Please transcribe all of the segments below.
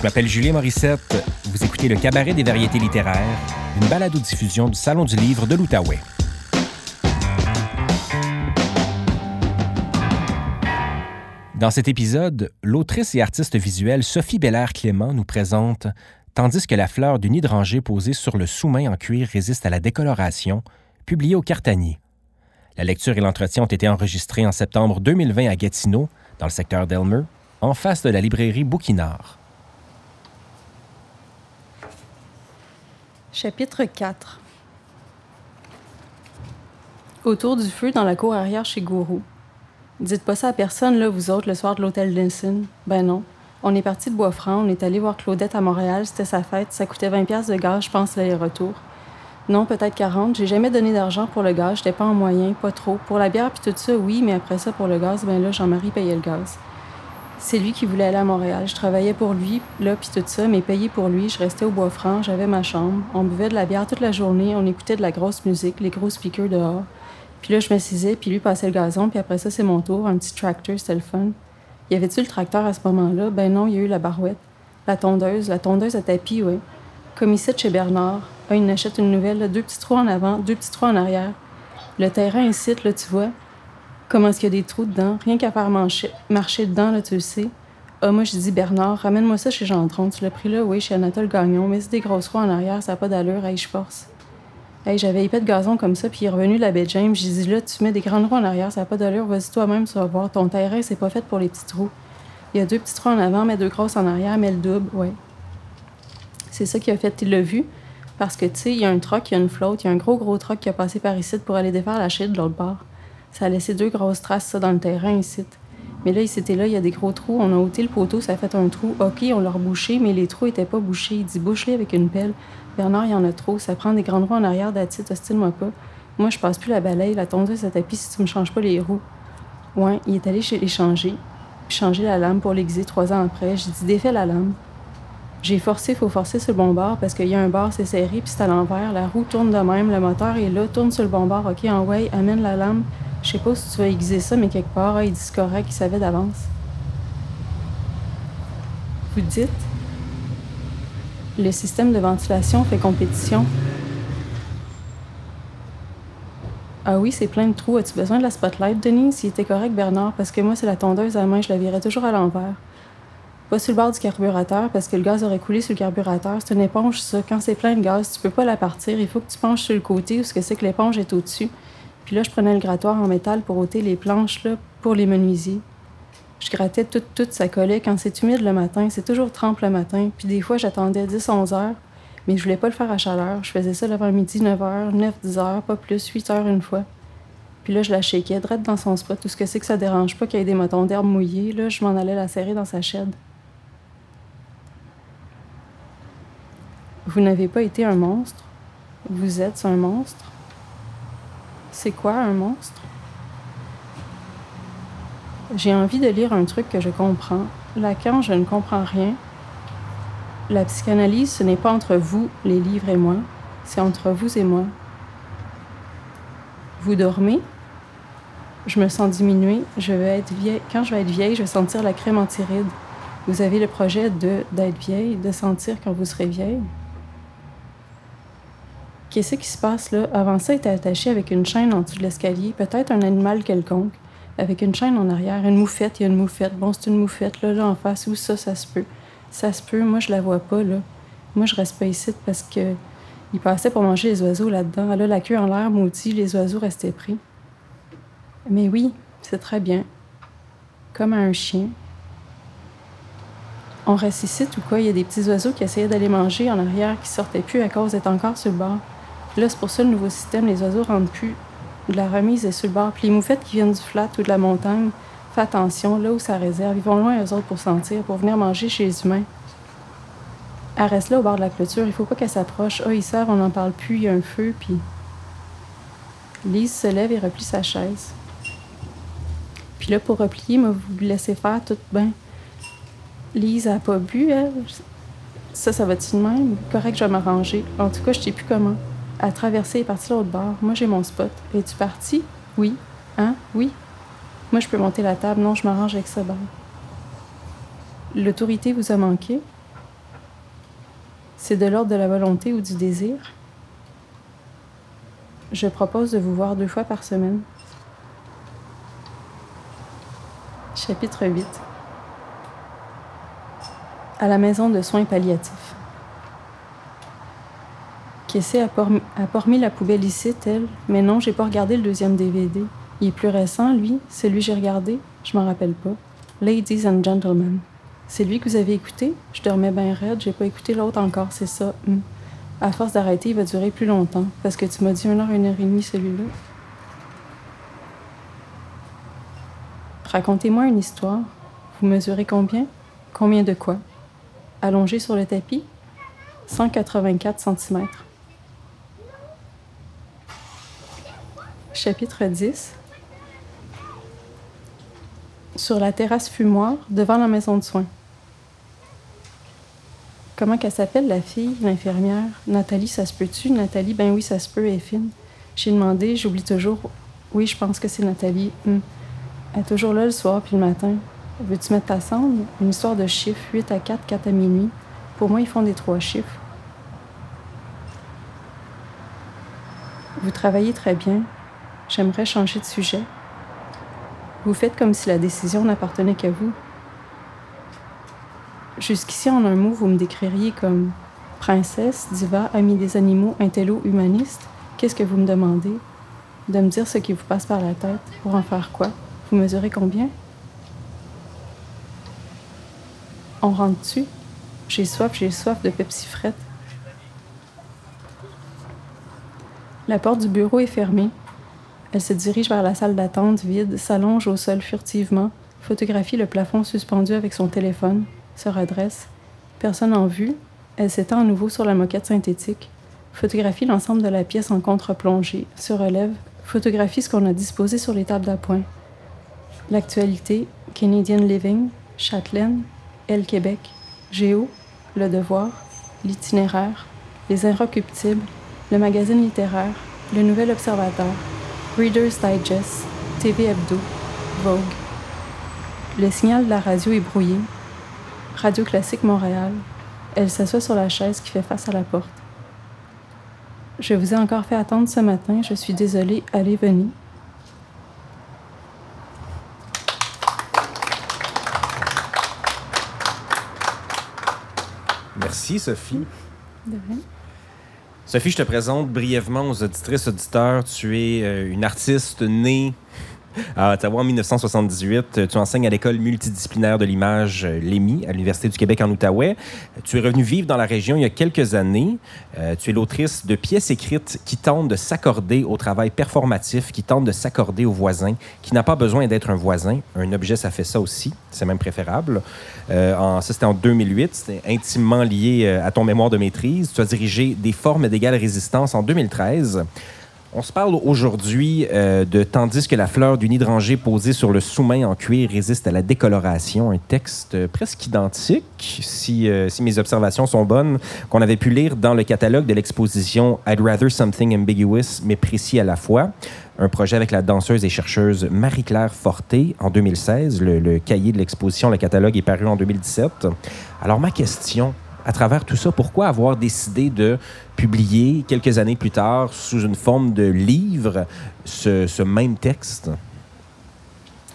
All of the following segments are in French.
Je m'appelle Julien Morissette. Vous écoutez le Cabaret des variétés littéraires, une balado-diffusion du Salon du livre de l'Outaouais. Dans cet épisode, l'autrice et artiste visuelle Sophie Belair-Clément nous présente Tandis que la fleur d'une hydrangée posée sur le sous-main en cuir résiste à la décoloration, publié au Cartanier. La lecture et l'entretien ont été enregistrés en septembre 2020 à Gatineau, dans le secteur d'Elmer, en face de la librairie Bouquinard. Chapitre 4 Autour du feu dans la cour arrière chez Gourou. Dites pas ça à personne, là, vous autres, le soir de l'hôtel Linson. Ben non. On est parti de Bois-Franc, on est allé voir Claudette à Montréal, c'était sa fête, ça coûtait 20 pièces de gaz, je pense, l'aller-retour. Non, peut-être 40. J'ai jamais donné d'argent pour le gaz, j'étais pas en moyen, pas trop. Pour la bière puis tout ça, oui, mais après ça, pour le gaz, ben là, Jean-Marie payait le gaz. C'est lui qui voulait aller à Montréal. Je travaillais pour lui, là, puis tout ça, mais payé pour lui. Je restais au Bois-Franc, j'avais ma chambre. On buvait de la bière toute la journée, on écoutait de la grosse musique, les gros speakers dehors. Puis là, je m'assisais, puis lui passait le gazon, puis après ça, c'est mon tour, un petit tracteur, c'était le fun. Y avait-tu le tracteur à ce moment-là? Ben non, il y a eu la barouette. La tondeuse, la tondeuse à tapis, oui. Comme ici chez Bernard. Il achète une nouvelle, deux petits trous en avant, deux petits trous en arrière. Le terrain ici, là, tu vois, comment est-ce qu'il y a des trous dedans? Rien qu'à faire marcher, dedans, là, tu le sais. Ah, moi, je dis, Bernard, ramène-moi ça chez Jean-Tron. Tu l'as pris là, oui, chez Anatole Gagnon. Mais c'est des grosses trous en arrière, ça n'a pas d'allure. Hey, je force. Hey, j'avais épais de gazon comme ça, puis il est revenu la baie James. J'ai dit, là, tu mets des grandes roues en arrière, ça n'a pas d'allure. Vas-y toi-même, tu vas voir. Ton terrain, c'est pas fait pour les petits trous. Il y a deux petits trous en avant, mais deux grosses en arrière, mais le double, ouais. C'est ça qui a fait, il l'a vu. Parce que, tu sais, il y a un troc, il y a une flotte, il y a un gros, gros troc qui a passé par ici pour aller défaire la chute de l'autre bord. Ça a laissé deux grosses traces, ça, dans le terrain ici. Mais là, c'était là, il y a des gros trous. On a ôté le poteau, ça a fait un trou. OK, on l'a rebouché, mais les trous étaient pas bouchés. Il dit bouche-les avec une pelle. Bernard, il y en a trop. Ça prend des grandes roues en arrière d'attitude, hostile-moi pas. Moi, je passe plus la balaye, la tondeuse, à tapis si tu me changes pas les roues. Ouais, il est allé chez les changer. Puis changer la lame pour l'aiguiser trois ans après. J'ai dit défais la lame. J'ai forcé, il faut forcer sur le bon parce qu'il y a un bord, c'est serré, puis c'est à l'envers. La roue tourne de même, le moteur est là, tourne sur le bon. OK, en way, amène la lame. Je sais pas si tu vas aiguiser ça, mais quelque part, ah, il correct, il savait d'avance. Vous dites, le système de ventilation fait compétition. Ah oui, c'est plein de trous. As-tu besoin de la spotlight, Denise? Il était correct, Bernard, parce que moi, c'est la tondeuse à main, je la virais toujours à l'envers. Pas sur le bord du carburateur parce que le gaz aurait coulé sur le carburateur. C'est une éponge, ça. Quand c'est plein de gaz, tu peux pas la partir. Il faut que tu penches sur le côté où ce que c'est que l'éponge est au-dessus. Puis là, je prenais le grattoir en métal pour ôter les planches pour les menuisiers. Je grattais tout, tout, ça collait. Quand c'est humide le matin, c'est toujours trempe le matin. Puis des fois, j'attendais 10-11 heures, mais je voulais pas le faire à chaleur. Je faisais ça l'avant-midi, 9 h, 9-10 heures, pas plus, 8 heures une fois. Puis là, je la shakeais droite dans son spot. Tout ce que c'est que ça dérange pas qu'il y ait des motons d'herbe mouillés. Là, je m'en allais la serrer dans sa chaîne. Vous n'avez pas été un monstre. Vous êtes un monstre. C'est quoi un monstre? J'ai envie de lire un truc que je comprends. Lacan, je ne comprends rien. La psychanalyse, ce n'est pas entre vous, les livres et moi, c'est entre vous et moi. Vous dormez? Je me sens diminuée. Je vais être vieille. Quand je vais être vieille, je vais sentir la crème antiride. Vous avez le projet de d'être vieille, de sentir quand vous serez vieille? Qu'est-ce qui se passe là? Avant ça, il était attaché avec une chaîne en dessous de l'escalier, peut-être un animal quelconque, avec une chaîne en arrière, une moufette, il y a une moufette. Bon, c'est une moufette, là, là, en face, où ça, ça se peut. Ça se peut, moi, je la vois pas, là. Moi, je reste pas ici parce que il passait pour manger les oiseaux là-dedans. Là, la queue en l'air, maudit, les oiseaux restaient pris. Mais oui, c'est très bien. Comme un chien. On ressuscite ou quoi? Il y a des petits oiseaux qui essayaient d'aller manger en arrière, qui sortaient plus à cause d'être encore sur le bord. Là, c'est pour ça le nouveau système, les oiseaux rentrent plus. La remise est sur le bord. Puis les moufettes qui viennent du flat ou de la montagne, fais attention, là où ça réserve. Ils vont loin, eux autres, pour sentir, pour venir manger chez les humains. Elle reste là au bord de la clôture. Il faut pas qu'elle s'approche. Ah, ils savent, on n'en parle plus, il y a un feu, puis. Lise se lève et replie sa chaise. Puis là, pour replier, moi, vous laissez faire tout bien. Lise a pas bu, elle. Ça, ça va-tu de même? Correct, je vais m'arranger. En tout cas, je sais plus comment à traverser et partir l'autre bord. Moi, j'ai mon spot. Es-tu parti? Oui. Hein? Oui. Moi, je peux monter la table. Non, je m'arrange avec ça. Bon. L'autorité vous a manqué? C'est de l'ordre de la volonté ou du désir? Je propose de vous voir deux fois par semaine. Chapitre 8 À la maison de soins palliatifs. Kessé a, pas remis la poubelle ici, elle, mais non, j'ai pas regardé le deuxième DVD. Il est plus récent, lui, celui que j'ai regardé, je m'en rappelle pas. Ladies and Gentlemen. C'est lui que vous avez écouté? Je dormais bien raide, j'ai pas écouté l'autre encore, c'est ça. Hmm. À force d'arrêter, il va durer plus longtemps, parce que tu m'as dit une heure, une heure et demie, celui-là. Racontez-moi une histoire. Vous mesurez combien? Combien de quoi? Allongé sur le tapis? 184 cm. Chapitre 10. Sur la terrasse fumoir, devant la maison de soins. Comment qu'elle s'appelle, la fille, l'infirmière? Nathalie, ça se peut-tu? Nathalie, ben oui, ça se peut, elle. J'ai demandé, j'oublie toujours. Oui, je pense que c'est Nathalie. Hmm. Elle est toujours là le soir puis le matin. Veux-tu mettre ta cendre? Une histoire de chiffres, 8 à 4, 4 à minuit. Pour moi, ils font des trois chiffres. Vous travaillez très bien. J'aimerais changer de sujet. Vous faites comme si la décision n'appartenait qu'à vous. Jusqu'ici, en un mot, vous me décririez comme princesse, diva, amie des animaux, intello, humaniste. Qu'est-ce que vous me demandez? De me dire ce qui vous passe par la tête. Pour en faire quoi? Vous mesurez combien? On rentre dessus. J'ai soif, j'ai soif de Pepsi frette. La porte du bureau est fermée. Elle se dirige vers la salle d'attente vide, s'allonge au sol furtivement, photographie le plafond suspendu avec son téléphone, se redresse. Personne en vue. Elle s'étend à nouveau sur la moquette synthétique, photographie l'ensemble de la pièce en contre-plongée, se relève, photographie ce qu'on a disposé sur les tables d'appoint. L'actualité, Canadian Living, Châtelaine, Elle Québec, Géo, Le Devoir, L'Itinéraire, Les Inrecuptibles, le magazine littéraire, Le Nouvel Observateur, Reader's Digest, TV Hebdo, Vogue. Le signal de la radio est brouillé. Radio Classique Montréal. Elle s'assoit sur la chaise qui fait face à la porte. Je vous ai encore fait attendre ce matin. Je suis désolée. Allez, venez. Merci, Sophie. De rien. Sophie, je te présente brièvement aux auditrices auditeurs. Tu es euh, une artiste née à Ottawa en 1978. Tu enseignes à l'école multidisciplinaire de l'image euh, l'EMI à l'Université du Québec en Outaouais. Tu es revenu vivre dans la région il y a quelques années. Euh, tu es l'autrice de pièces écrites qui tentent de s'accorder au travail performatif, qui tentent de s'accorder au voisin, qui n'a pas besoin d'être un voisin. Un objet, ça fait ça aussi. C'est même préférable. Euh, en, ça, c'était en 2008. C'était intimement lié à ton mémoire de maîtrise. Tu as dirigé Des formes d'égale résistance en 2013. On se parle aujourd'hui euh, de Tandis que la fleur d'une hydrangée posée sur le sous-main en cuir résiste à la décoloration, un texte presque identique, si, euh, si mes observations sont bonnes, qu'on avait pu lire dans le catalogue de l'exposition I'd Rather Something Ambiguous mais précis à la fois, un projet avec la danseuse et chercheuse Marie-Claire Forté en 2016. Le, le cahier de l'exposition, le catalogue est paru en 2017. Alors ma question à travers tout ça, pourquoi avoir décidé de publier quelques années plus tard, sous une forme de livre, ce, même texte?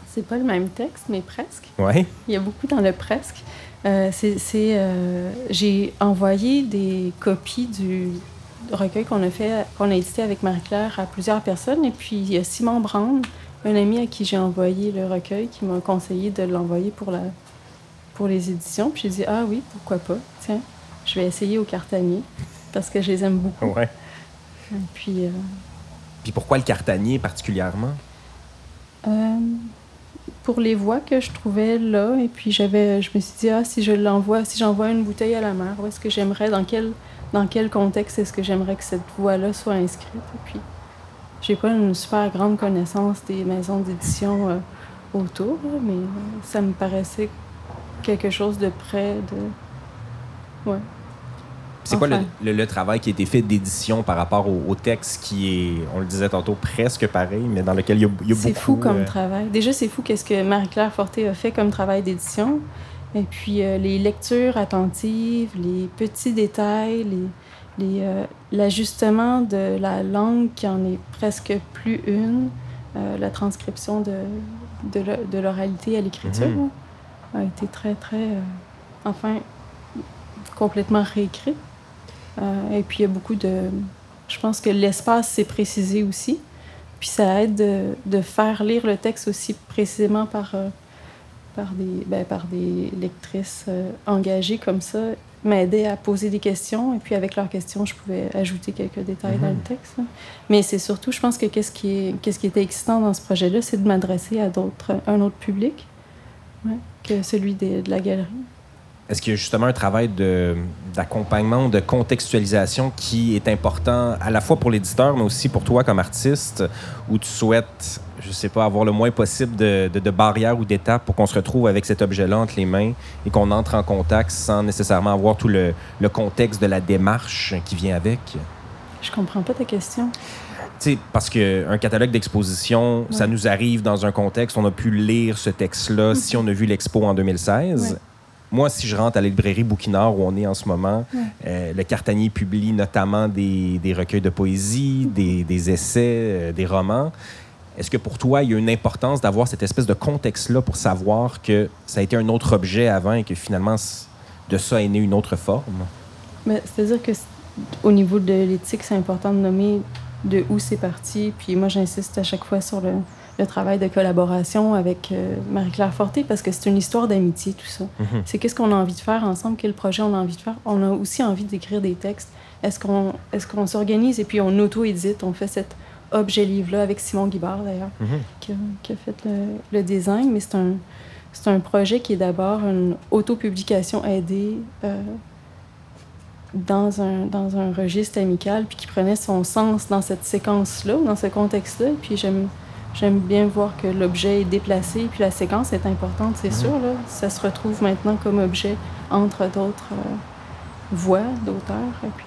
C'est pas le même texte, mais presque. Oui. Il y a beaucoup dans le presque. Euh, c'est, euh, j'ai envoyé des copies du recueil qu'on a fait, qu'on a édité avec Marie-Claire à plusieurs personnes. Et puis, il y a Simon Brand, un ami à qui j'ai envoyé le recueil, qui m'a conseillé de l'envoyer pour la, pour les éditions. Puis j'ai dit, ah oui, pourquoi pas? Tiens, je vais essayer au cartanier parce que je les aime beaucoup. Ouais. Et puis. Euh, puis pourquoi le cartanier particulièrement? Euh, pour les voix que je trouvais là, et puis j'avais, je me suis dit, ah, si je l'envoie, si j'envoie une bouteille à la mer, où est-ce que j'aimerais, dans quel, dans quel contexte est-ce que j'aimerais que cette voix-là soit inscrite? Et puis, j'ai pas une super grande connaissance des maisons d'édition euh, autour, mais ça me paraissait quelque chose de près de. Ouais. C'est quoi le, travail qui a été fait d'édition par rapport au, texte qui est, on le disait tantôt, presque pareil, mais dans lequel il y a, beaucoup... C'est fou comme euh, travail. Déjà, c'est fou qu'est-ce que Marie-Claire Forté a fait comme travail d'édition. Et puis euh, les lectures attentives, les petits détails, les, euh, l'ajustement de la langue qui en est presque plus une, euh, la transcription de, de l'oralité à l'écriture mhm. A été très, très, enfin, complètement réécrit. et puis il y a beaucoup de... Je pense que l'espace s'est précisé aussi. Puis ça aide de, de, faire lire le texte aussi précisément par par des, ben, par des lectrices euh, engagées comme ça m'aidaient à poser des questions. Et puis, avec leurs questions, je pouvais ajouter quelques détails dans le mhm. texte. Mais c'est surtout, je pense que qu'est-ce qui, est, qu'est-ce qui était excitant dans ce projet-là, c'est de m'adresser à d'autres, un autre public que celui de, de la galerie. Est-ce qu'il y a justement un travail de, d'accompagnement, de contextualisation qui est important à la fois pour l'éditeur, mais aussi pour toi comme artiste, où tu souhaites je sais pas, avoir le moins possible de, de, barrières ou d'étapes pour qu'on se retrouve avec cet objet-là entre les mains et qu'on entre en contact sans nécessairement avoir tout le, le contexte de la démarche qui vient avec? Je comprends pas ta question. Sais, parce qu'un catalogue d'exposition, ça nous arrive dans un contexte, on a pu lire ce texte-là si on a vu l'expo en 2016. Moi, si je rentre à la librairie Bouquinard où on est en ce moment, euh, le Cartanier publie notamment des, des recueils de poésie, des, des essais, euh, des romans. Est-ce que pour toi, il y a une importance d'avoir cette espèce de contexte-là pour savoir que ça a été un autre objet avant et que finalement, de ça est né une autre forme? C'est-à-dire que au niveau de l'éthique, c'est important de nommer de où c'est parti. Puis moi, j'insiste à chaque fois sur le, travail de collaboration avec euh, Marie-Claire Forté parce que c'est une histoire d'amitié, tout ça. Mm-hmm. C'est qu'est-ce qu'on a envie de faire ensemble, quel projet on a envie de faire. On a aussi envie d'écrire des textes. Est-ce qu'on est qu'on s'organise? Et puis on auto-édite, on fait cette objet livre-là avec Simon Guibard, d'ailleurs, mhm. qui, a fait le, design. Mais c'est un, un projet qui est d'abord une autopublication aidée euh, dans, un, dans un registre amical, puis qui prenait son sens dans cette séquence-là, dans ce contexte-là. Puis j'aime, j'aime bien voir que l'objet est déplacé, puis la séquence est importante, c'est mhm. sûr. Là. Ça se retrouve maintenant comme objet entre d'autres euh, voix d'auteurs. Et puis,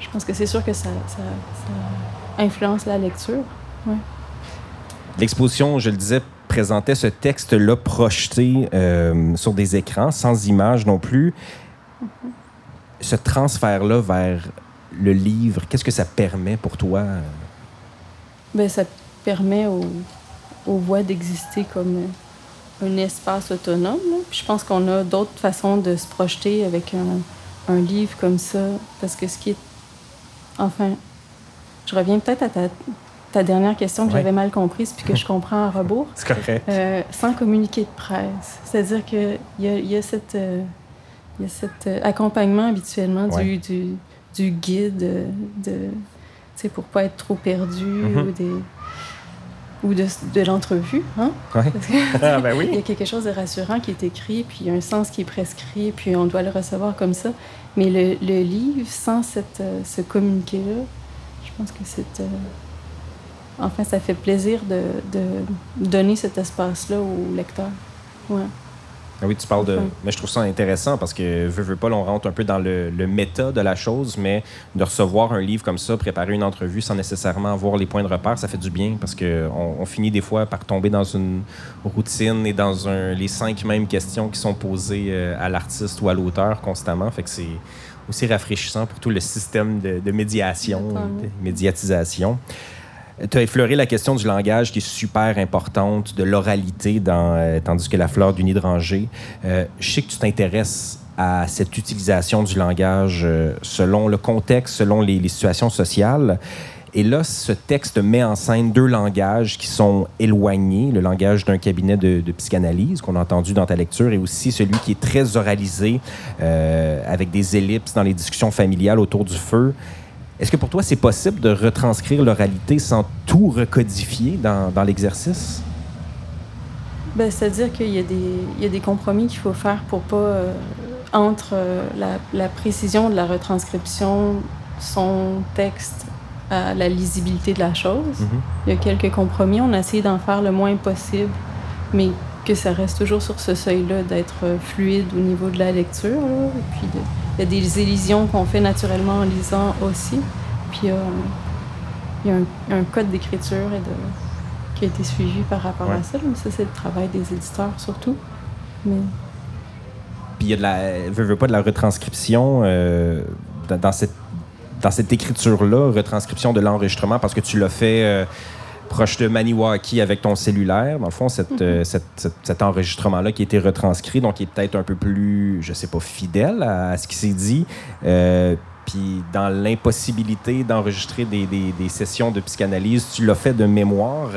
je pense que c'est sûr que ça, ça influence la lecture. L'exposition, je le disais, présentait ce texte-là projeté euh, sur des écrans, sans images non plus. Ce transfert-là vers le livre, qu'est-ce que ça permet pour toi? Bien, ça permet aux, voix d'exister comme un espace autonome. je pense qu'on a d'autres façons de se projeter avec un, un, livre comme ça, parce que ce qui est... Enfin, je reviens peut-être à ta, dernière question que j'avais mal comprise puis que je comprends à rebours. C'est correct. Euh, sans communiquer de presse. C'est-à-dire qu'il y a, y a cette, euh, y a cet euh, accompagnement habituellement du, du, du, guide de, de pour pas être trop perdu mm-hmm. ou des ou de, de l'entrevue. Hein? ah, ben oui. Il y a quelque chose de rassurant qui est écrit, puis il y a un sens qui est prescrit, puis on doit le recevoir comme ça. Mais le, le livre, sans cette, ce communiqué-là, je pense que c'est. Euh, enfin, ça fait plaisir de, de donner cet espace-là au lecteur. Ouais. Ah oui, tu parles de. Mais je trouve ça intéressant parce que, veux, veux pas, on rentre un peu dans le, le, méta de la chose, mais de recevoir un livre comme ça, préparer une entrevue sans nécessairement avoir les points de repère, ça fait du bien parce qu'on on finit des fois par tomber dans une routine et dans un, les cinq mêmes questions qui sont posées euh, à l'artiste ou à l'auteur constamment. Fait que c'est aussi rafraîchissant pour tout le système de, médiation, de médiatisation. Tu as effleuré la question du langage qui est super importante, de l'oralité, dans, euh, tandis que la fleur du nid de rangée. Euh, je sais que tu t'intéresses à cette utilisation du langage euh, selon le contexte, selon les, situations sociales. Et là, ce texte met en scène deux langages qui sont éloignés, le langage d'un cabinet de, psychanalyse qu'on a entendu dans ta lecture et aussi celui qui est très oralisé avec des ellipses dans les discussions familiales autour du feu. Est-ce que pour toi, c'est possible de retranscrire l'oralité sans tout recodifier dans, dans l'exercice? Ben, C'est-à-dire qu'il y, y, a des compromis qu'il faut faire pour pas, euh, entre euh, la, la, précision de la retranscription, son texte à la lisibilité de la chose. Mhm. Il y a quelques compromis. On a essayé d'en faire le moins possible, mais que ça reste toujours sur ce seuil-là d'être euh, fluide au niveau de la lecture. Et puis, il y a des illusions qu'on fait naturellement en lisant aussi. Puis, euh, il y a un, code d'écriture qui a été suivi par rapport à ça. Ça, c'est le travail des éditeurs surtout. Mais Puis il y a de la, veut pas de la retranscription euh, dans, dans cette, dans cette écriture-là, retranscription de l'enregistrement, parce que tu l'as fait euh, proche de Maniwaki avec ton cellulaire. Dans le fond, cette, euh, cette- cette- cet enregistrement-là qui a été retranscrit, donc qui est peut-être un peu plus, je sais pas, fidèle à, à ce qui s'est dit. Euh, puis dans l'impossibilité d'enregistrer des, des- des sessions de psychanalyse, tu l'as fait de mémoire.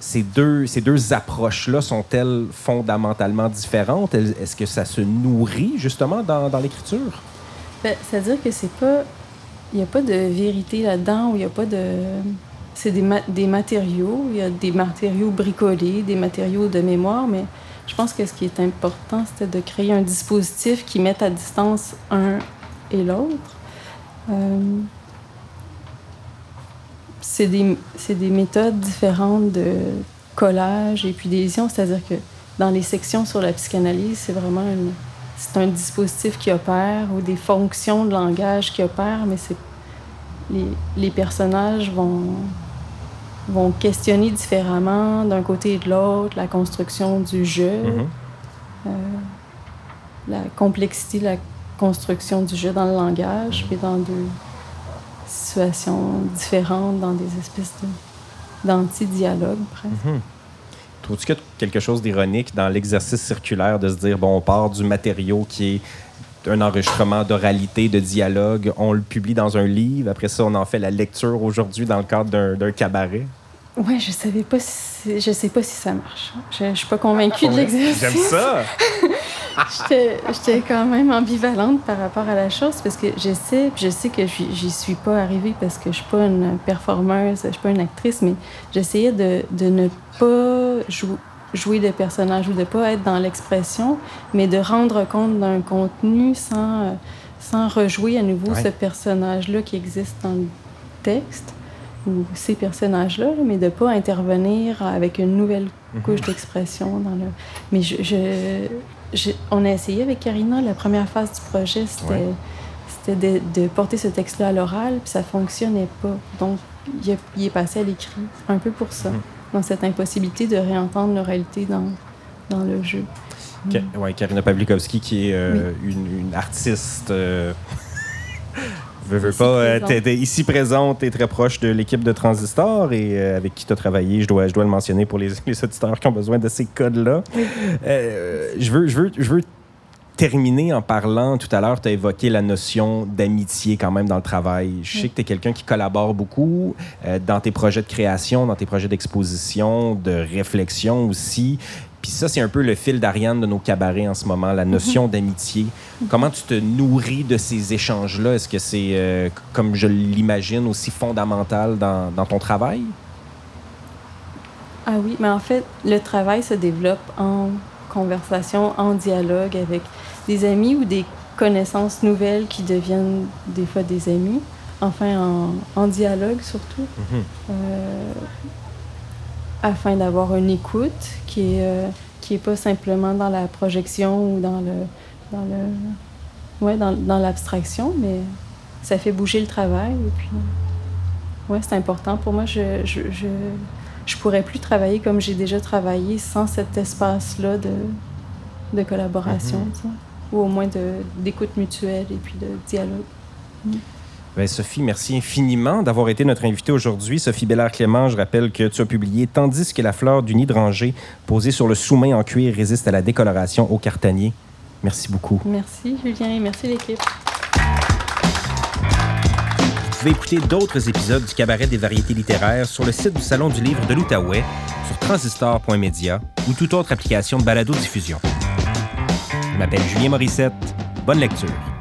Ces deux, ces deux approches-là sont-elles fondamentalement différentes? Est-ce que ça se nourrit justement dans, dans l'écriture? Ben, C'est-à-dire que c'est pas. Il n'y a pas de vérité là-dedans, ou il n'y a pas de. C'est des, ma- des matériaux, il y a des matériaux bricolés, des matériaux de mémoire, mais je pense que ce qui est important, c'était de créer un dispositif qui mette à distance un et l'autre. Euh, c'est des, des méthodes différentes de collage et puis d'édition, c'est-à-dire que dans les sections sur la psychanalyse, c'est vraiment un dispositif qui opère ou des fonctions de langage qui opèrent, mais c'est les, les personnages vont, vont questionner différemment d'un côté et de l'autre la construction du jeu, Mhm. euh, la complexité de la construction du jeu dans le langage, puis dans deux situations différentes, dans des espèces d'anti-dialogue presque. Trouves-tu qu'il y a quelque chose d'ironique dans l'exercice circulaire de se dire, bon, on part du matériau qui est un enregistrement d'oralité, de dialogue, on le publie dans un livre, après ça, on en fait la lecture aujourd'hui dans le cadre d'un- d'un cabaret? Ouais, je savais pas si je sais pas si ça marche. Je, je suis pas convaincue de l'exercice. J'aime ça! J'étais j'étais quand même ambivalente par rapport à la chose parce que je sais, puis je sais que j'y j'y suis pas arrivée parce que je suis pas une performeuse, je suis pas une actrice, mais j'essayais de, de ne pas jou- jouer de personnage ou de pas être dans l'expression, mais de rendre compte d'un contenu sans, euh, sans rejouer à nouveau Ouais. ce personnage-là qui existe dans le texte ou ces personnages-là, là, mais de pas intervenir avec une nouvelle couche d'expression dans le. Mais je, je- je- on a essayé avec Karina la première phase du projet, c'était Ouais. de, de porter ce texte-là à l'oral, puis ça fonctionnait pas. Donc il, est- il est passé à l'écrit, un peu pour ça, Mhm. Dans cette impossibilité de réentendre l'oralité dans dans le jeu. Ka- ouais, Karina Pavlikovski, qui est euh, une, une artiste. euh, veux, veux pas, euh, t'es- t'es ici présente et très proche de l'équipe de Transistor et euh, avec qui tu as travaillé. Je dois, je dois le mentionner pour les, les auditeurs qui ont besoin de ces codes-là. Oui. Euh, je, veux, je, veux, je veux terminer en parlant. Tout à l'heure, tu as évoqué la notion d'amitié quand même dans le travail. Je sais que tu es quelqu'un qui collabore beaucoup euh, dans tes projets de création, dans tes projets d'exposition, de réflexion aussi. Puis ça, c'est un peu le fil d'Ariane de nos cabarets en ce moment, la notion d'amitié. Comment tu te nourris de ces échanges-là? Est-ce que c'est, euh, comme je l'imagine, aussi fondamental dans, dans ton travail? Ah oui, mais en fait, le travail se développe en conversation, en dialogue avec des amis ou des connaissances nouvelles qui deviennent des fois des amis. Enfin, en, en dialogue surtout, Mhm. euh, afin d'avoir une écoute qui est, euh, qui est pas simplement dans la projection ou dans le dans le ouais dans, dans l'abstraction, mais ça fait bouger le travail et puis ouais c'est important pour moi. Je, je, je je pourrais plus travailler comme j'ai déjà travaillé sans cet espace-là de, de collaboration, Mhm. Ou au moins d'écoute mutuelle et puis de dialogue. Ben, Sophie, merci infiniment d'avoir été notre invitée aujourd'hui. Sophie Bellard-Clément, je rappelle que tu as publié Tandis que la fleur du hydrangée posée sur le sous-main en cuir résiste à la décoloration au cartanier. Merci beaucoup. Merci Julien et merci l'équipe. Vous pouvez écouter d'autres épisodes du Cabaret des variétés littéraires sur le site du Salon du livre de l'Outaouais, sur transistor.media ou toute autre application de balado-diffusion. M'appelle Julien Morissette. Bonne lecture.